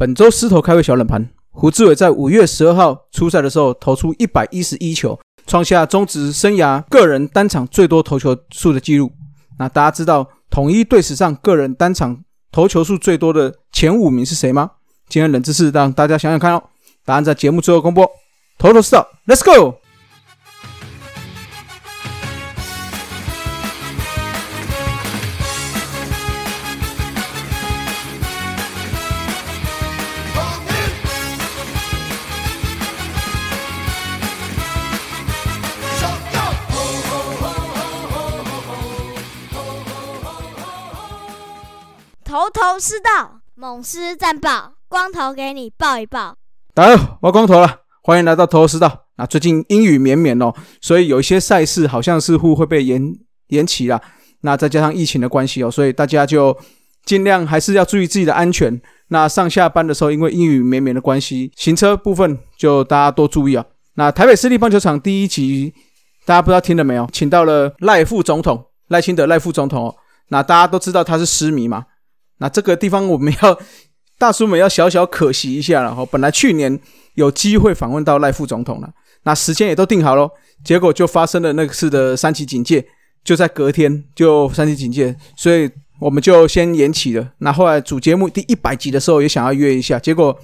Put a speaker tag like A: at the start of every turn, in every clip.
A: 本周狮头开胃小冷盘，胡志伟在五月十二号出赛的时候投出一百一十一球，创下中职生涯个人单场最多投球数的纪录。那大家知道统一队史上个人单场投球数最多的前五名是谁吗？今天冷知识让大家想想看哦，答案在节目最后公布。头头是道，Let's go！
B: 头师道，猛狮战报，光头给你报一报。
A: 大家好，我光头了，欢迎来到头师道。那最近阴雨绵绵哦，所以有一些赛事好像似乎会被延延期了。那再加上疫情的关系哦，所以大家就尽量还是要注意自己的安全。那上下班的时候，因为阴雨绵绵的关系，行车部分就大家多注意啊。那台北市立棒球场第一集，大家不知道听了没有？请到了赖副总统赖清德赖副总统哦。那大家都知道他是失迷嘛？那这个地方我们要大叔们要小小可惜一下了哈。本来去年有机会访问到赖副总统了，那时间也都定好了，结果就发生了那次的三级警戒，就在隔天就三级警戒，所以我们就先延期了。那后来主节目第一百集的时候也想要约一下，结果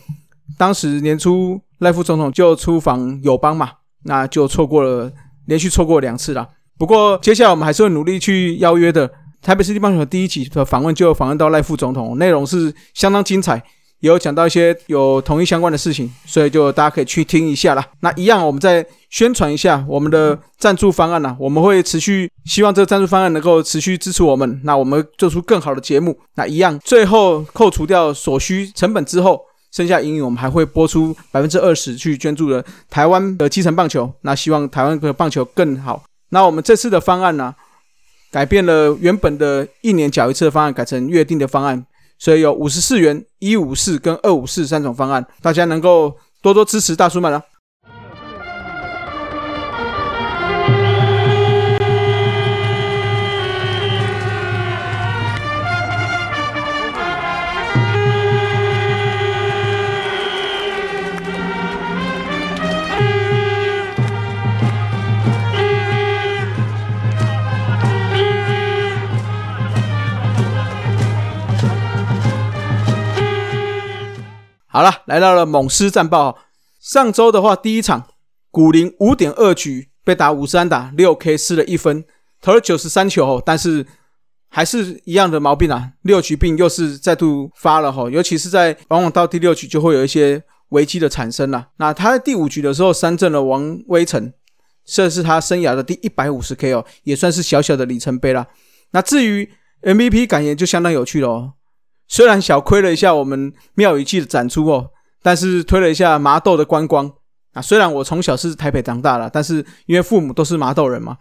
A: 当时年初赖副总统就出访友邦嘛，那就错过了，连续错过两次了。不过接下来我们还是会努力去邀约的。台北市立棒球第一集的访问就访问到赖副总统，内容是相当精彩，也有讲到一些有同一相关的事情，所以就大家可以去听一下啦。那一样，我们再宣传一下我们的赞助方案啦，我们会持续希望这个赞助方案能够持续支持我们，那我们做出更好的节目。那一样，最后扣除掉所需成本之后，剩下盈余我们还会拨出百分之二十去捐助的台湾的基层棒球，那希望台湾的棒球更好。那我们这次的方案呢？改变了原本的一年缴一次的方案，改成约定的方案，所以有五十四元、一五四跟二五四三种方案，大家能够多多支持大叔们了。好了，来到了猛狮战报。上周的话，第一场古林五点二局被打五三打六 K 失了一分，投了九十三球，但是还是一样的毛病啊，六局病又是再度发了哈，尤其是在往往到第六局就会有一些危机的产生了。那他在第五局的时候三振了王威成，这是他生涯的第一百五十 K 哦，也算是小小的里程碑了。那至于 MVP 感言就相当有趣了哦。虽然小亏了一下我们庙宇记的展出哦，但是推了一下麻豆的观光啊。虽然我从小是台北长大了，但是因为父母都是麻豆人嘛，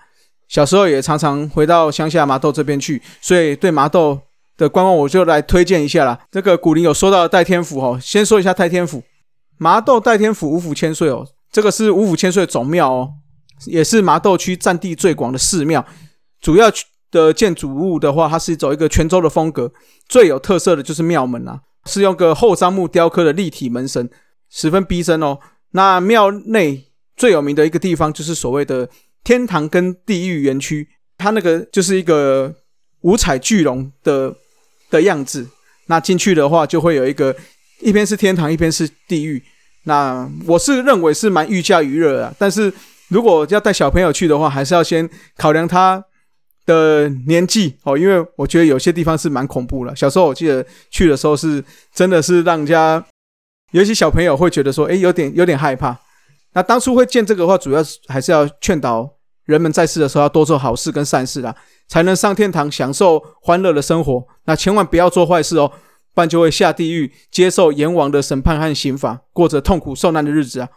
A: 小时候也常常回到乡下麻豆这边去，所以对麻豆的观光我就来推荐一下啦。这个古林有说到戴天府哦，先说一下戴天府，麻豆戴天府五府千岁哦，这个是五府千岁总庙哦，也是麻豆区占地最广的寺庙，主要的建筑物的话，它是走一个泉州的风格。最有特色的就是庙门啊，是用个后樟木雕刻的立体门神，十分逼真哦。那庙内最有名的一个地方就是所谓的天堂跟地狱园区，它那个就是一个五彩巨龙的的样子。那进去的话，就会有一个一边是天堂，一边是地狱。那我是认为是蛮寓教于乐啊。但是如果要带小朋友去的话，还是要先考量他。的年纪哦，因为我觉得有些地方是蛮恐怖的。小时候我记得去的时候是真的是让人家，尤其小朋友会觉得说，哎，有点有点害怕。那当初会建这个的话，主要还是要劝导人们在世的时候要多做好事跟善事啦，才能上天堂享受欢乐的生活。那千万不要做坏事哦，不然就会下地狱接受阎王的审判和刑罚，过着痛苦受难的日子啊。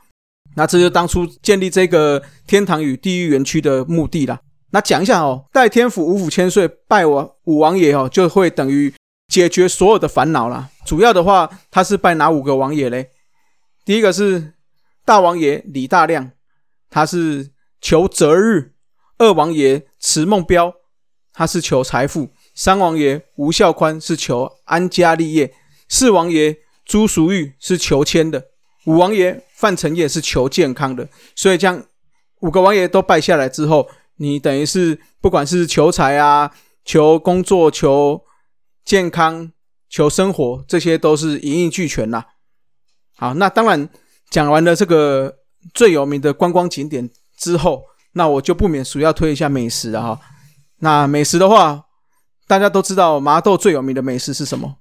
A: 那这就当初建立这个天堂与地狱园区的目的啦。那讲一下哦，代天府五府千岁拜王五王爷哦，就会等于解决所有的烦恼了。主要的话，他是拜哪五个王爷嘞？第一个是大王爷李大亮，他是求择日；二王爷池梦彪，他是求财富；三王爷吴孝宽是求安家立业；四王爷朱淑玉是求签的，五王爷范成业是求健康的，所以这样五个王爷都拜下来之后，你等于是不管是求财啊、求工作、求健康、求生活，这些都是一应俱全啦。好，那当然讲完了这个最有名的观光景点之后，那我就不免俗要推一下美食了哈。那美食的话，大家都知道麻豆最有名的美食是什么？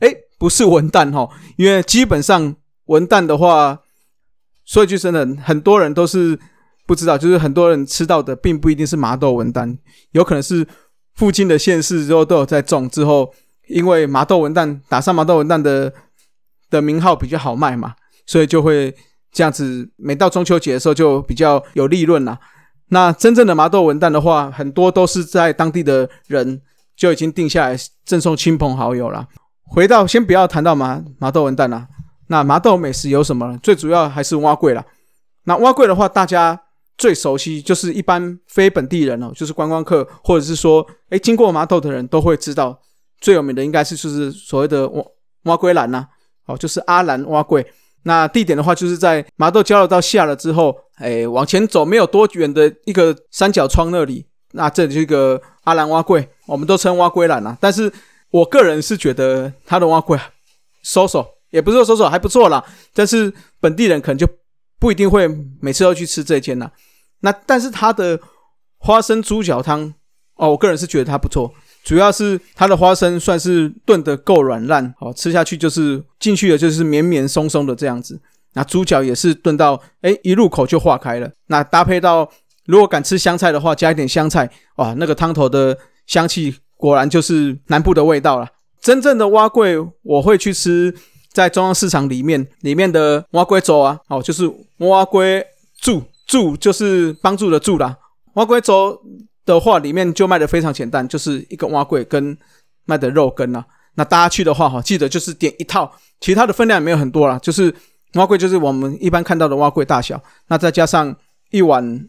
A: 哎，不是文旦哈，因为基本上文旦的话，说一句真的，很多人都是不知道，就是很多人吃到的并不一定是麻豆文旦，有可能是附近的县市之后都有在种，之后因为麻豆文旦打上麻豆文旦的的名号比较好卖嘛，所以就会这样子，每到中秋节的时候就比较有利润啦。那真正的麻豆文旦的话，很多都是在当地的人就已经定下来赠送亲朋好友了。回到先不要谈到麻麻豆文旦啦，那麻豆美食有什么？最主要还是蛙桂啦。那蛙桂的话，大家最熟悉就是一般非本地人哦，就是观光客或者是说哎经过麻豆的人都会知道，最有名的应该是就是所谓的挖挖龟兰呐，哦就是阿兰蛙桂。那地点的话，就是在麻豆交流道下了之后，哎，往前走没有多远的一个三角窗那里，那这里一个阿兰挖柜，我们都称挖龟兰啊。但是我个人是觉得它的蛙柜收手，也不是说收手还不错啦。但是本地人可能就不一定会每次都去吃这间啦。那但是它的花生猪脚汤，哦，我个人是觉得它不错。主要是它的花生算是炖的够软烂，好吃下去就是进去的就是绵绵松松的这样子。那猪脚也是炖到，哎，一入口就化开了。那搭配到如果敢吃香菜的话，加一点香菜，哇，那个汤头的香气果然就是南部的味道了。真正的蛙桂我会去吃在中央市场里面里面的蛙龟粥啊，哦，就是蛙龟助助就是帮助的助啦，蛙龟粥。的话，里面就卖的非常简单，就是一个蛙桂跟卖的肉羹啊。那大家去的话，哈，记得就是点一套，其他的分量也没有很多啦，就是蛙桂就是我们一般看到的蛙桂大小，那再加上一碗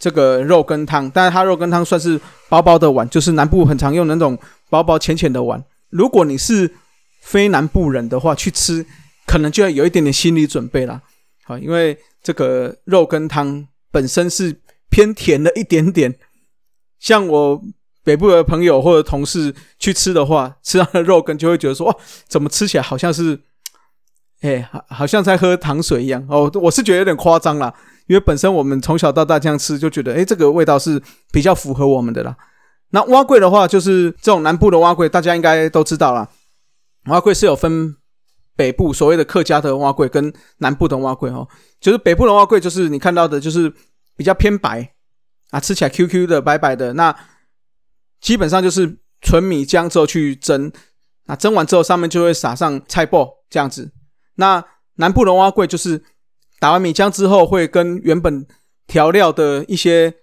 A: 这个肉羹汤，但是它肉羹汤算是薄薄的碗，就是南部很常用那种薄薄浅浅的碗。如果你是非南部人的话，去吃可能就要有一点点心理准备啦。好，因为这个肉羹汤本身是偏甜了一点点。像我北部的朋友或者同事去吃的话，吃到的肉羹就会觉得说哇，怎么吃起来好像是，哎，好好像在喝糖水一样哦。我是觉得有点夸张啦，因为本身我们从小到大这样吃，就觉得哎，这个味道是比较符合我们的啦。那蛙桂的话，就是这种南部的蛙桂，大家应该都知道啦。蛙桂是有分北部所谓的客家的蛙桂跟南部的蛙桂哦，就是北部的蛙桂，就是你看到的，就是比较偏白。啊，吃起来 Q Q 的、白白的，那基本上就是纯米浆之后去蒸，那蒸完之后上面就会撒上菜脯这样子。那南部的蛙桂就是打完米浆之后，会跟原本调料的一些，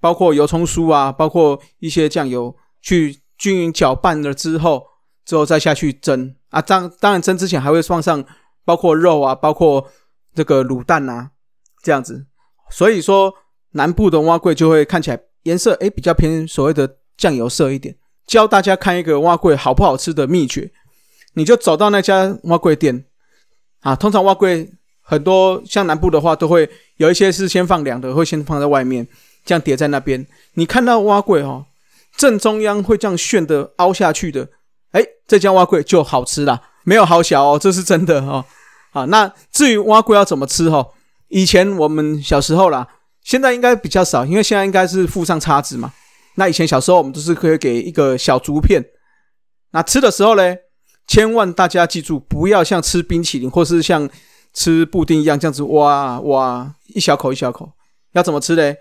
A: 包括油葱酥啊，包括一些酱油去均匀搅拌了之后，之后再下去蒸啊。当当然蒸之前还会放上包括肉啊，包括这个卤蛋啊这样子。所以说。南部的蛙桂就会看起来颜色诶比较偏所谓的酱油色一点。教大家看一个蛙桂好不好吃的秘诀，你就走到那家蛙桂店啊。通常蛙桂很多像南部的话，都会有一些是先放凉的，会先放在外面，这样叠在那边。你看到蛙桂哈，正中央会这样旋的凹下去的，哎，这家蛙桂就好吃啦，没有好小哦，这是真的哦。好，那至于蛙桂要怎么吃哈，以前我们小时候啦。现在应该比较少，因为现在应该是附上叉子嘛。那以前小时候我们都是可以给一个小竹片。那吃的时候呢，千万大家记住，不要像吃冰淇淋或是像吃布丁一样这样子哇哇一小口一小口。要怎么吃呢？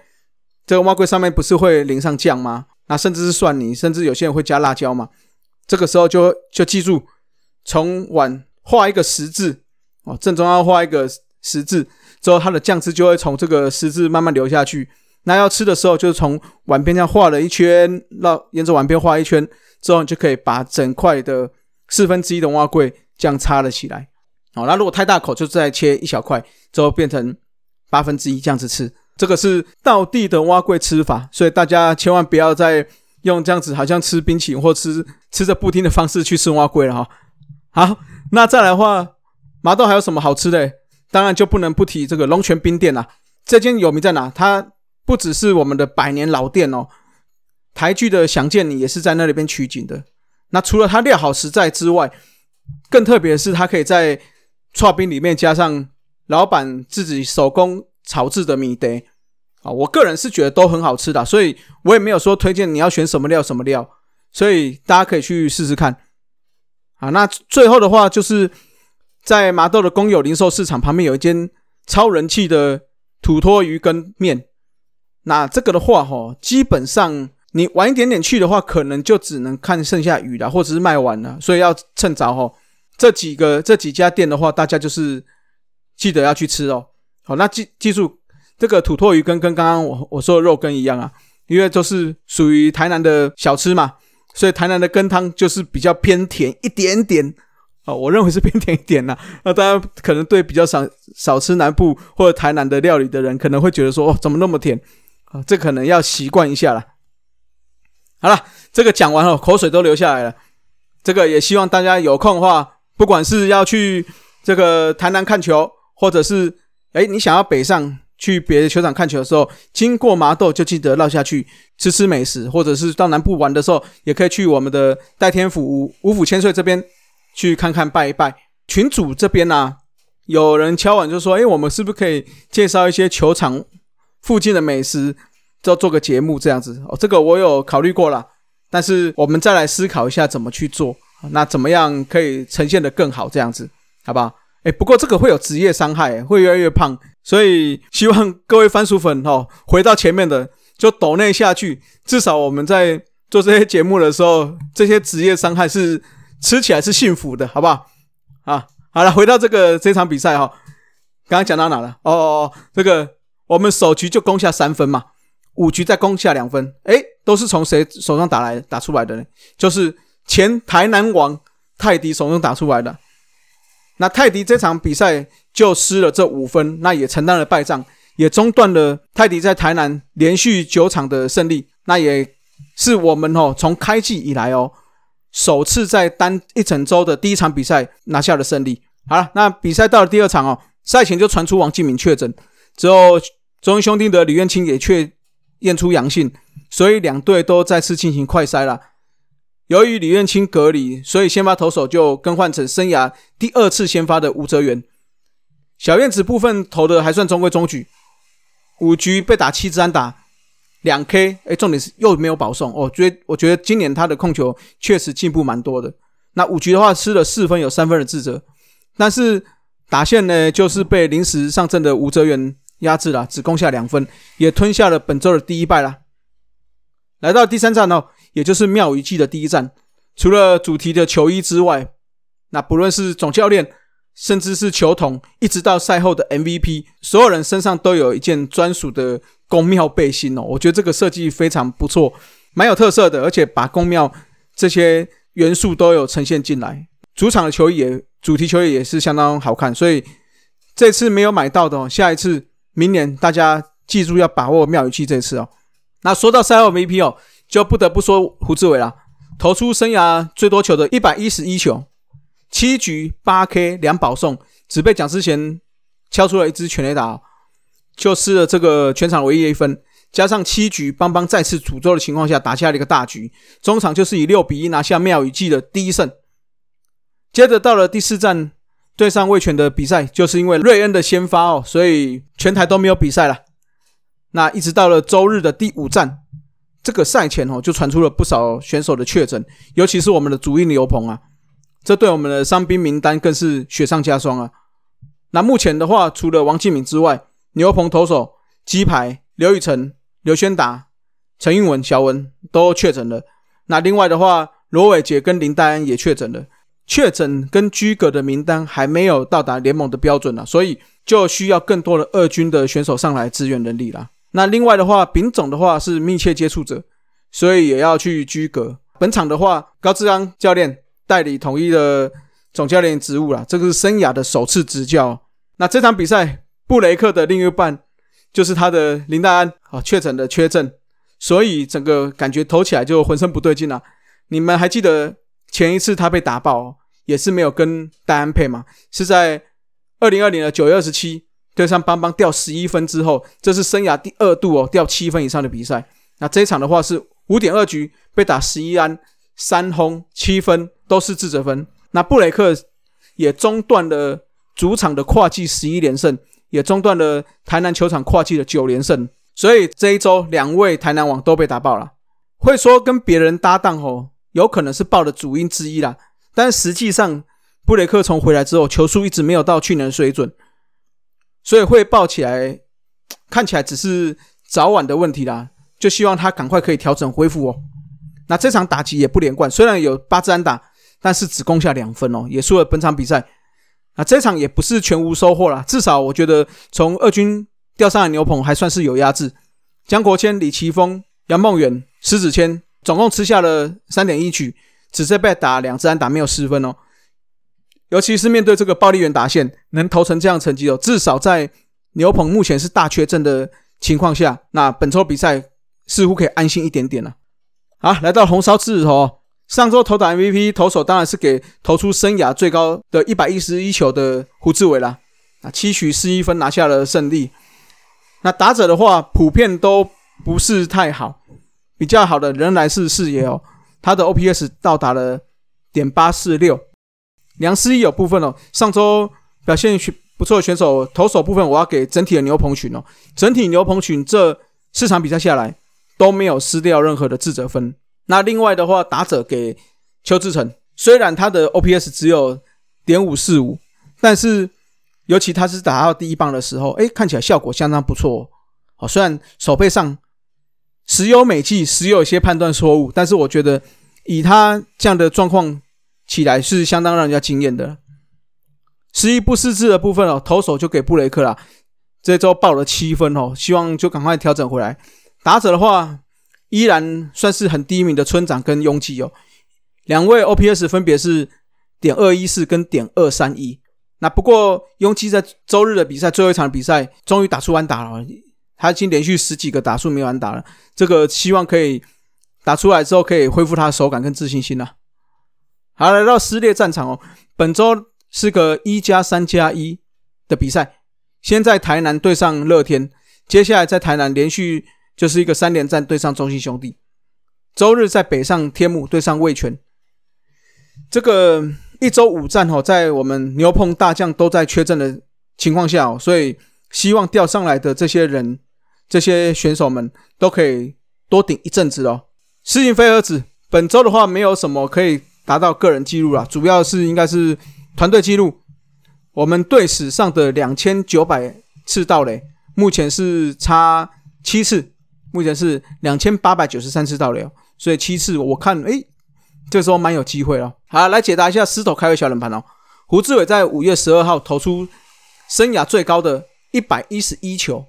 A: 这个蛙龟上面不是会淋上酱吗？那甚至是蒜泥，甚至有些人会加辣椒嘛。这个时候就就记住，从碗画一个十字哦，正中央画一个十字。之后，它的酱汁就会从这个十字慢慢流下去。那要吃的时候，就是从碗边这样画了一圈，绕沿着碗边画一圈，之后你就可以把整块的四分之一的蛙桂这样插了起来。好，那如果太大口，就再切一小块，之后变成八分之一这样子吃。这个是道地的蛙桂吃法，所以大家千万不要再用这样子好像吃冰淇淋或吃吃着布丁的方式去吃蛙桂了哈。好，那再来的话，麻豆还有什么好吃的？当然就不能不提这个龙泉冰店啦。这间有名在哪？它不只是我们的百年老店哦，台剧的《想见你》也是在那里边取景的。那除了它料好实在之外，更特别的是它可以在串冰里面加上老板自己手工炒制的米得啊，我个人是觉得都很好吃的，所以我也没有说推荐你要选什么料什么料，所以大家可以去试试看。啊，那最后的话就是在麻豆的公有零售市场旁边有一间超人气的土托鱼跟面。那这个的话，哈，基本上你晚一点点去的话，可能就只能看剩下鱼了，或者是卖完了，所以要趁早哈。这几个这几家店的话，大家就是记得要去吃哦。好，那记记住，这个土托鱼跟跟刚刚我我说的肉羹一样啊，因为都是属于台南的小吃嘛。所以台南的羹汤就是比较偏甜一点点哦，我认为是偏甜一点呐。那大家可能对比较少少吃南部或者台南的料理的人，可能会觉得说哦，怎么那么甜啊？这可能要习惯一下了。好了，这个讲完了，口水都流下来了。这个也希望大家有空的话，不管是要去这个台南看球，或者是哎你想要北上。去别的球场看球的时候，经过麻豆就记得绕下去吃吃美食，或者是到南部玩的时候，也可以去我们的代天府五五府千岁这边去看看拜一拜。群主这边呢，有人敲碗就说：“哎，我们是不是可以介绍一些球场附近的美食，就做个节目这样子？”哦，这个我有考虑过了，但是我们再来思考一下怎么去做，那怎么样可以呈现的更好这样子，好不好？哎，不过这个会有职业伤害，会越来越胖。所以希望各位番薯粉哦，回到前面的就抖内下去，至少我们在做这些节目的时候，这些职业伤害是吃起来是幸福的，好不好？啊，好了，回到这个这场比赛哈，刚刚讲到哪了？哦哦哦，这个我们首局就攻下三分嘛，五局再攻下两分，诶，都是从谁手上打来打出来的呢？就是前台南王泰迪手中打出来的。那泰迪这场比赛。就失了这五分，那也承担了败仗，也中断了泰迪在台南连续九场的胜利。那也是我们哦，从开季以来哦，首次在单一整周的第一场比赛拿下了胜利。好了，那比赛到了第二场哦，赛前就传出王敬敏确诊，之后中英兄弟的李彦清也确验出阳性，所以两队都再次进行快筛了。由于李彦清隔离，所以先发投手就更换成生涯第二次先发的吴泽元。小燕子部分投的还算中规中矩，五局被打七支安打，两 K，哎，重点是又没有保送哦。觉我觉得今年他的控球确实进步蛮多的。那五局的话失了四分，有三分的自责，但是打线呢就是被临时上阵的吴哲元压制了，只攻下两分，也吞下了本周的第一败了。来到第三站哦，也就是妙语季的第一站，除了主题的球衣之外，那不论是总教练。甚至是球童，一直到赛后的 MVP，所有人身上都有一件专属的宫庙背心哦。我觉得这个设计非常不错，蛮有特色的，而且把宫庙这些元素都有呈现进来。主场的球衣也主题球衣也是相当好看，所以这次没有买到的，下一次明年大家记住要把握妙宇季这次哦。那说到赛后 MVP 哦，就不得不说胡志伟了，投出生涯最多球的一百一十一球。七局八 K 两保送，只被蒋之贤敲出了一支全垒打，就失了这个全场唯一一分。加上七局邦邦再次诅咒的情况下，打下了一个大局。中场就是以六比一拿下妙语季的第一胜。接着到了第四站对上魏权的比赛，就是因为瑞恩的先发哦，所以全台都没有比赛了。那一直到了周日的第五站，这个赛前哦就传出了不少选手的确诊，尤其是我们的主力刘鹏啊。这对我们的伤兵名单更是雪上加霜啊！那目前的话，除了王敬敏之外，牛棚投手鸡排刘宇辰、刘轩达、陈运文、小文都确诊了。那另外的话，罗伟杰跟林黛安也确诊了。确诊跟居格的名单还没有到达联盟的标准啊，所以就需要更多的二军的选手上来支援人力了。那另外的话，丙种的话是密切接触者，所以也要去居格。本场的话，高志刚教练。代理统一的总教练职务了，这个是生涯的首次执教。那这场比赛，布雷克的另一半就是他的林黛安啊，确诊的缺阵，所以整个感觉投起来就浑身不对劲了。你们还记得前一次他被打爆，也是没有跟戴安配吗？是在二零二零的九月二十七对上邦邦掉十一分之后，这是生涯第二度哦掉七分以上的比赛。那这一场的话是五点二局被打十一安三轰七分都是自责分。那布雷克也中断了主场的跨季十一连胜，也中断了台南球场跨季的九连胜。所以这一周两位台南王都被打爆了。会说跟别人搭档哦，有可能是爆的主因之一啦。但实际上布雷克从回来之后，球速一直没有到去年水准，所以会爆起来，看起来只是早晚的问题啦。就希望他赶快可以调整恢复哦。那这场打击也不连贯，虽然有八支安打，但是只攻下两分哦，也输了本场比赛。那这场也不是全无收获啦，至少我觉得从二军调上来牛棚还算是有压制。江国谦、李奇峰、杨梦远、石子谦总共吃下了三点一局，只是被打两支安打，没有失分哦。尤其是面对这个暴力员达线，能投成这样成绩哦，至少在牛棚目前是大缺阵的情况下，那本周比赛。似乎可以安心一点点了。好，来到红烧狮子头，上周投打 MVP 投手当然是给投出生涯最高的一百一十一球的胡志伟啦。啊，七局四一分拿下了胜利。那打者的话，普遍都不是太好，比较好的仍然是四野哦，他的 OPS 到达了点八四六。梁思义有部分哦，上周表现不错的选手，投手部分我要给整体的牛棚群哦，整体牛棚群这四场比赛下来。都没有失掉任何的自责分。那另外的话，打者给邱志成，虽然他的 OPS 只有点五四五，但是尤其他是打到第一棒的时候，哎，看起来效果相当不错。哦，虽然手背上时有美记，时有一些判断错误，但是我觉得以他这样的状况起来是相当让人家惊艳的。十一不失智的部分哦，投手就给布雷克啦，这周爆了七分哦，希望就赶快调整回来。打者的话，依然算是很低迷的村长跟拥挤哦，两位 OPS 分别是点二一四跟点二三一。那不过拥挤在周日的比赛最后一场比赛终于打出完打了，他已经连续十几个打数没完打了。这个希望可以打出来之后可以恢复他的手感跟自信心了。好，来到撕裂战场哦，本周是个一加三加一的比赛，先在台南对上乐天，接下来在台南连续。就是一个三连战对上中信兄弟，周日在北上天母对上味全，这个一周五战哦，在我们牛棚大将都在缺阵的情况下哦，所以希望调上来的这些人、这些选手们都可以多顶一阵子哦。施锦飞蛾子本周的话没有什么可以达到个人记录了，主要是应该是团队记录。我们队史上的两千九百次盗垒，目前是差七次。目前是两千八百九十三次到垒，所以七次我看，哎，这时候蛮有机会了。好，来解答一下狮头开胃小冷盘哦。胡志伟在五月十二号投出生涯最高的一百一十一球。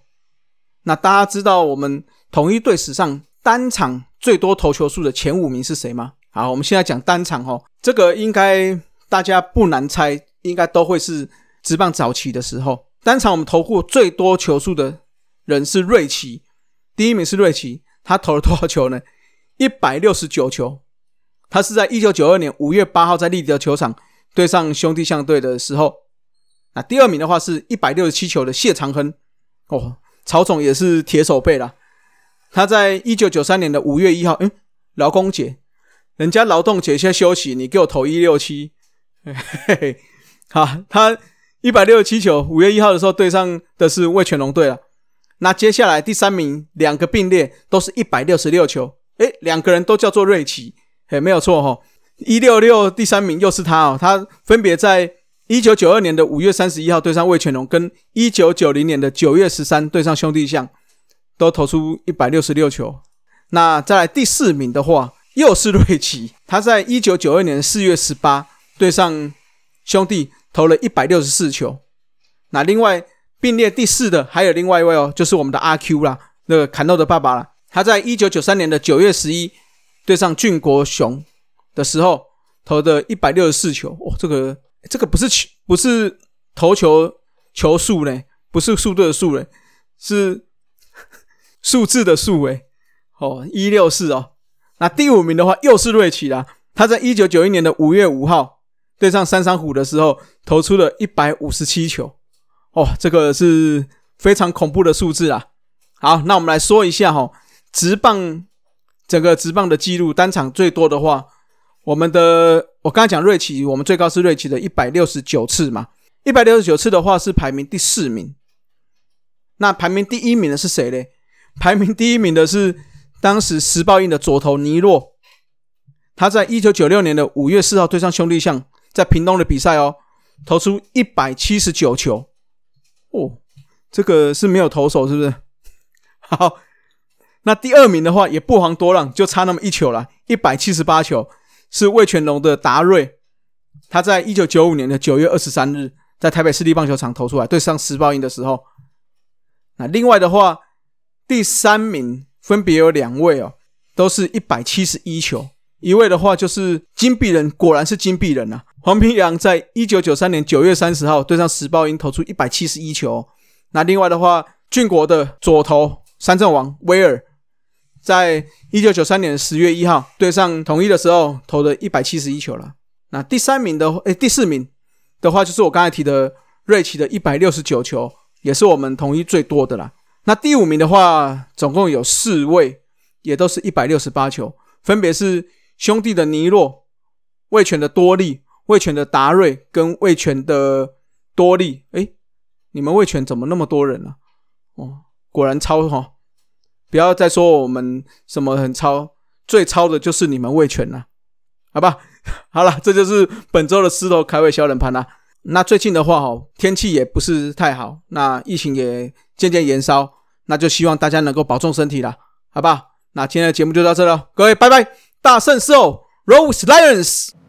A: 那大家知道我们统一队史上单场最多投球数的前五名是谁吗？好，我们现在讲单场哦，这个应该大家不难猜，应该都会是职棒早期的时候，单场我们投过最多球数的人是瑞奇。第一名是瑞奇，他投了多少球呢？一百六十九球。他是在一九九二年五月八号在立德球场对上兄弟象队的时候。那第二名的话是一百六十七球的谢长亨。哦，曹总也是铁手背了。他在一九九三年的五月一号，嗯，劳工节，人家劳动节先休息，你给我投一六七。嘿嘿嘿，好，他一百六十七球，五月一号的时候对上的是魏全龙队了。那接下来第三名两个并列都是一百六十六球，诶，两个人都叫做瑞奇，诶，没有错哈，一六六第三名又是他哦，他分别在一九九二年的五月三十一号对上魏全龙，跟一九九零年的九月十三对上兄弟象，都投出一百六十六球。那再来第四名的话，又是瑞奇，他在一九九二年四月十八对上兄弟投了一百六十四球。那另外。并列第四的还有另外一位哦，就是我们的阿 Q 啦，那个坎诺的爸爸啦。他在一九九三年的九月十一对上俊国雄的时候投的一百六十四球，哇，这个这个不是球，不是投球球数呢，不是数队的数嘞，是 数字的数诶。哦，一六四哦。那第五名的话又是瑞奇啦，他在一九九一年的五月五号对上三山虎的时候投出了一百五十七球。哦，这个是非常恐怖的数字啊。好，那我们来说一下哈，直棒整个直棒的记录，单场最多的话，我们的我刚才讲瑞奇，我们最高是瑞奇的一百六十九次嘛，一百六十九次的话是排名第四名。那排名第一名的是谁嘞？排名第一名的是当时时报印的左投尼洛，他在一九九六年的五月四号对上兄弟象，在屏东的比赛哦，投出一百七十九球，哦，这个是没有投手是不是？好，那第二名的话也不遑多让，就差那么一球了，一百七十八球是魏全龙的达瑞，他在一九九五年的九月二十三日在台北市立棒球场投出来对上时报印的时候。那另外的话，第三名分别有两位哦，都是一百七十一球。一位的话就是金币人，果然是金币人呐。黄平阳在一九九三年九月三十号对上时报鹰投出一百七十一球。那另外的话，俊国的左投三阵王威尔，在一九九三年十月一号对上统一的时候投了一百七十一球了。那第三名的，哎，第四名的话就是我刚才提的瑞奇的一百六十九球。也是我们统一最多的啦。那第五名的话，总共有四位，也都是一百六十八球，分别是兄弟的尼洛、魏权的多利、魏权的达瑞跟魏权的多利。哎，你们魏权怎么那么多人呢？哦，果然超哈！不要再说我们什么很超，最超的就是你们魏权了，好吧？好了，这就是本周的狮头开胃小冷盘啦。那最近的话，哈，天气也不是太好，那疫情也渐渐延烧，那就希望大家能够保重身体了，好不好？那今天的节目就到这了，各位拜拜，大圣兽，Rose Lions。